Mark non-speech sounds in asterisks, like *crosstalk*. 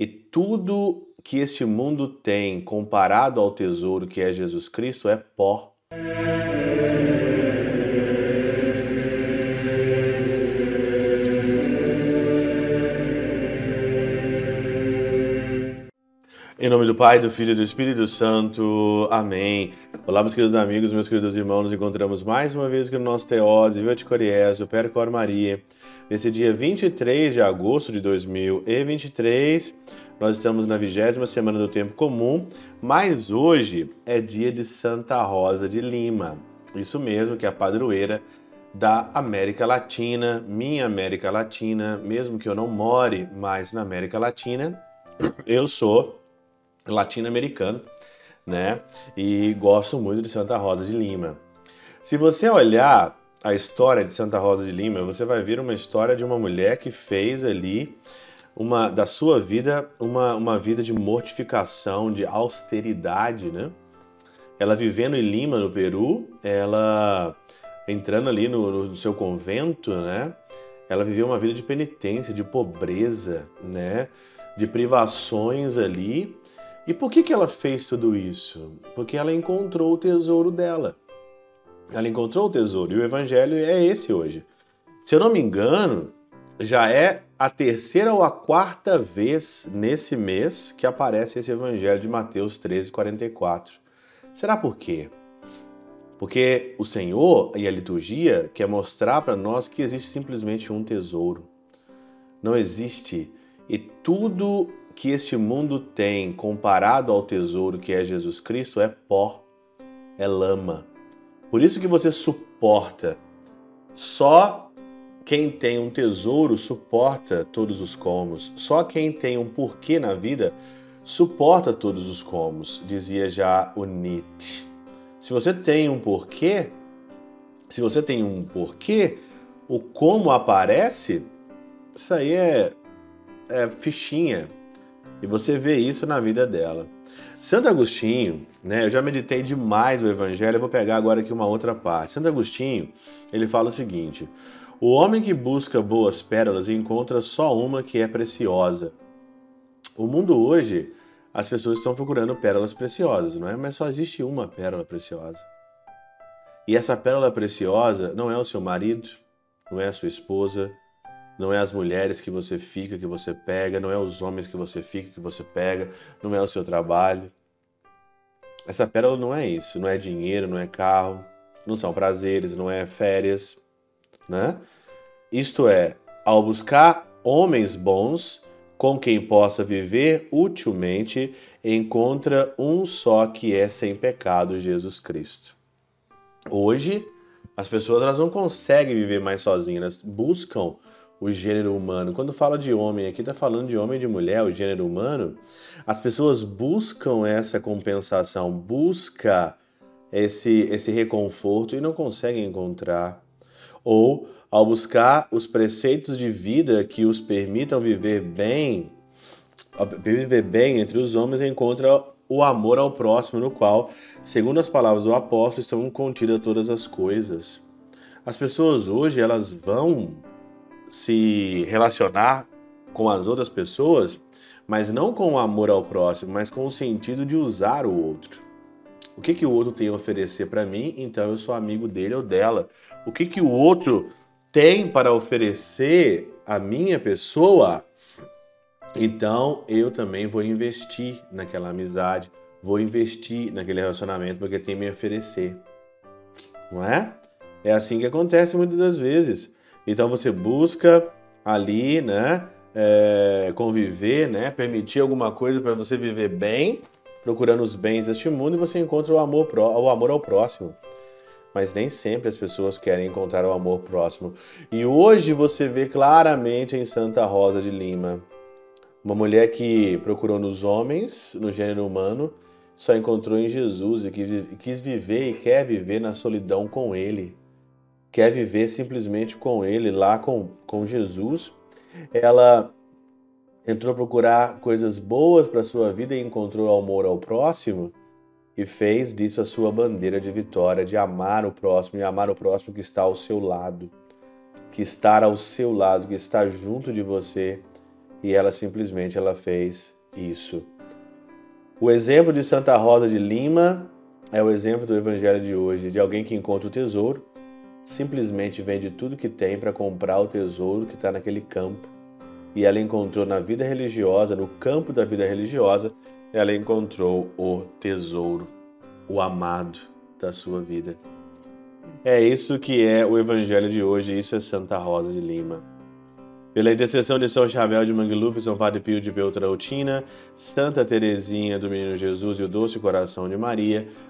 e tudo que este mundo tem comparado ao tesouro que é Jesus Cristo é pó. Em nome do Pai, do Filho e do Espírito Santo. Amém. Olá, meus queridos amigos, meus queridos irmãos. Nos encontramos mais uma vez aqui no nosso Teose, Viva de Coriésio, Percor Maria. Nesse dia 23 de agosto de 2023, nós estamos na vigésima semana do Tempo Comum, mas hoje é dia de Santa Rosa de Lima. Isso mesmo, que é a padroeira da América Latina, minha América Latina, mesmo que eu não more mais na América Latina, *coughs* eu sou latino-americano, né? E gosto muito de Santa Rosa de Lima. Se você olhar a história de Santa Rosa de Lima, você vai ver uma história de uma mulher que fez ali uma da sua vida uma, uma vida de mortificação, de austeridade, né? Ela vivendo em Lima, no Peru, ela entrando ali no, no seu convento, né? Ela viveu uma vida de penitência, de pobreza, né? De privações ali. E por que, que ela fez tudo isso? Porque ela encontrou o tesouro dela. Ela encontrou o tesouro e o evangelho é esse hoje. Se eu não me engano, já é a terceira ou a quarta vez nesse mês que aparece esse evangelho de Mateus 13, 44. Será por quê? Porque o Senhor e a liturgia quer mostrar para nós que existe simplesmente um tesouro. Não existe. E tudo que este mundo tem comparado ao tesouro que é Jesus Cristo é pó, é lama. Por isso que você suporta. Só quem tem um tesouro suporta todos os comos. Só quem tem um porquê na vida suporta todos os comos, dizia já o Nietzsche. Se você tem um porquê, se você tem um porquê, o como aparece, isso aí é, é fichinha. E você vê isso na vida dela. Santo Agostinho, né? Eu já meditei demais o Evangelho, eu vou pegar agora aqui uma outra parte. Santo Agostinho, ele fala o seguinte: o homem que busca boas pérolas encontra só uma que é preciosa. O mundo hoje, as pessoas estão procurando pérolas preciosas, não é? Mas só existe uma pérola preciosa. E essa pérola preciosa não é o seu marido, não é a sua esposa, não é as mulheres que você fica, que você pega, não é os homens que você fica, que você pega, não é o seu trabalho. Essa pérola não é isso, não é dinheiro, não é carro, não são prazeres, não é férias né? Isto é, ao buscar homens bons com quem possa viver utilmente, encontra um só que é sem pecado, Jesus Cristo. Hoje, as pessoas elas não conseguem viver mais sozinhas, buscam o gênero humano. Quando fala de homem, aqui está falando de homem e de mulher, o gênero humano. As pessoas buscam essa compensação, busca esse, esse reconforto e não conseguem encontrar ou ao buscar os preceitos de vida que os permitam viver bem, viver bem entre os homens, encontra o amor ao próximo, no qual, segundo as palavras do apóstolo, estão contidas todas as coisas. As pessoas hoje elas vão se relacionar com as outras pessoas, mas não com o amor ao próximo, mas com o sentido de usar o outro. O que, que o outro tem a oferecer para mim, então eu sou amigo dele ou dela o que, que o outro tem para oferecer à minha pessoa, então eu também vou investir naquela amizade, vou investir naquele relacionamento porque tem me oferecer. Não é? É assim que acontece muitas das vezes. Então você busca ali, né, é, conviver, né, permitir alguma coisa para você viver bem, procurando os bens deste mundo e você encontra o amor, o amor ao próximo mas nem sempre as pessoas querem encontrar o amor próximo. E hoje você vê claramente em Santa Rosa de Lima uma mulher que procurou nos homens, no gênero humano, só encontrou em Jesus e que quis viver e quer viver na solidão com Ele. Quer viver simplesmente com Ele, lá com, com Jesus. Ela entrou procurar coisas boas para sua vida e encontrou amor ao próximo e fez disso a sua bandeira de vitória, de amar o próximo e amar o próximo que está ao seu lado, que está ao seu lado, que está junto de você e ela simplesmente ela fez isso. O exemplo de Santa Rosa de Lima é o exemplo do evangelho de hoje, de alguém que encontra o tesouro, simplesmente vende tudo que tem para comprar o tesouro que está naquele campo. E ela encontrou na vida religiosa, no campo da vida religiosa, ela encontrou o tesouro, o amado da sua vida. É isso que é o evangelho de hoje, isso é Santa Rosa de Lima. Pela intercessão de São Chabel de Mangluf, São Padre Pio de Beltrautina, Santa Teresinha do Menino Jesus e o Doce Coração de Maria,